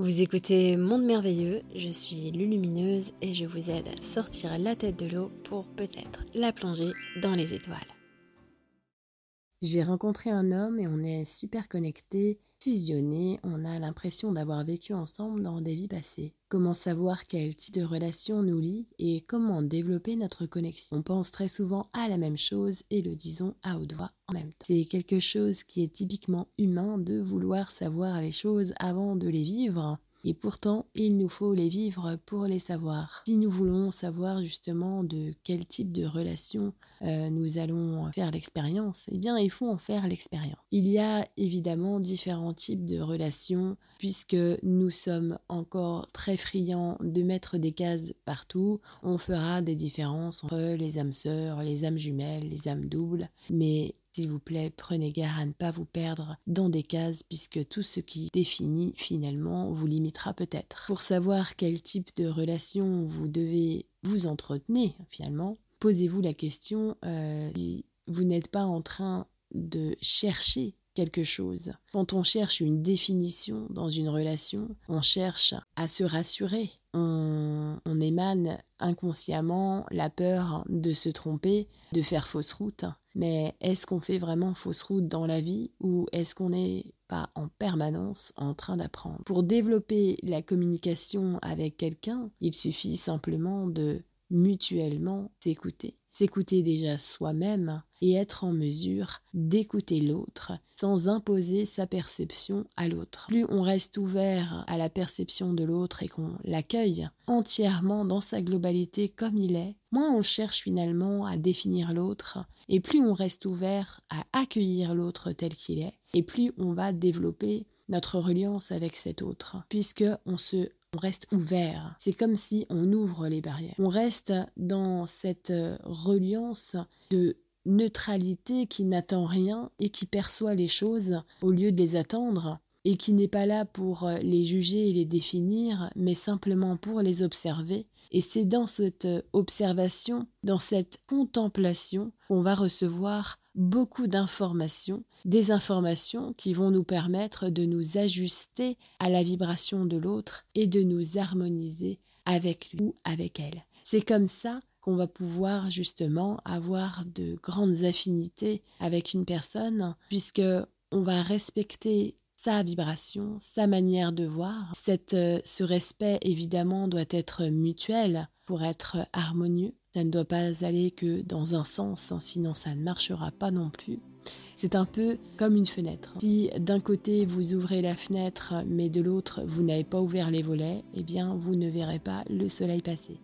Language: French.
Vous écoutez Monde Merveilleux, je suis Lulumineuse et je vous aide à sortir la tête de l'eau pour peut-être la plonger dans les étoiles. J'ai rencontré un homme et on est super connectés, fusionnés, on a l'impression d'avoir vécu ensemble dans des vies passées. Comment savoir quel type de relation nous lie et comment développer notre connexion? On pense très souvent à la même chose et le disons à haute voix en même temps. C'est quelque chose qui est typiquement humain de vouloir savoir les choses avant de les vivre et pourtant, il nous faut les vivre pour les savoir. Si nous voulons savoir justement de quel type de relation euh, nous allons faire l'expérience, eh bien, il faut en faire l'expérience. Il y a évidemment différents types de relations, puisque nous sommes encore très friands de mettre des cases partout. On fera des différences entre les âmes sœurs, les âmes jumelles, les âmes doubles, mais s'il vous plaît, prenez garde à ne pas vous perdre dans des cases puisque tout ce qui définit finalement vous limitera peut-être. Pour savoir quel type de relation vous devez vous entretenir finalement, posez-vous la question euh, si vous n'êtes pas en train de chercher quelque chose. Quand on cherche une définition dans une relation, on cherche à se rassurer. On, on, émane inconsciemment la peur de se tromper, de faire fausse route. Mais est-ce qu'on fait vraiment fausse route dans la vie ou est-ce qu'on n'est pas en permanence en train d'apprendre? Pour développer la communication avec quelqu'un, il suffit simplement de mutuellement s'écouter s'écouter déjà soi-même et être en mesure d'écouter l'autre sans imposer sa perception à l'autre. Plus on reste ouvert à la perception de l'autre et qu'on l'accueille entièrement dans sa globalité comme il est, moins on cherche finalement à définir l'autre et plus on reste ouvert à accueillir l'autre tel qu'il est et plus on va développer notre reliance avec cet autre puisque on se on reste ouvert. C'est comme si on ouvre les barrières. On reste dans cette euh, reliance de neutralité qui n'attend rien et qui perçoit les choses au lieu de les attendre et qui n'est pas là pour euh, les juger et les définir, mais simplement pour les observer. Et c'est dans cette euh, observation, dans cette contemplation, qu'on va recevoir beaucoup d'informations, des informations qui vont nous permettre de nous ajuster à la vibration de l'autre et de nous harmoniser avec lui ou avec elle. C'est comme ça qu'on va pouvoir justement avoir de grandes affinités avec une personne puisque on va respecter sa vibration, sa manière de voir. Cette, euh, ce respect, évidemment, doit être mutuel pour être harmonieux. Ça ne doit pas aller que dans un sens, hein, sinon ça ne marchera pas non plus. C'est un peu comme une fenêtre. Si d'un côté vous ouvrez la fenêtre, mais de l'autre vous n'avez pas ouvert les volets, eh bien vous ne verrez pas le soleil passer.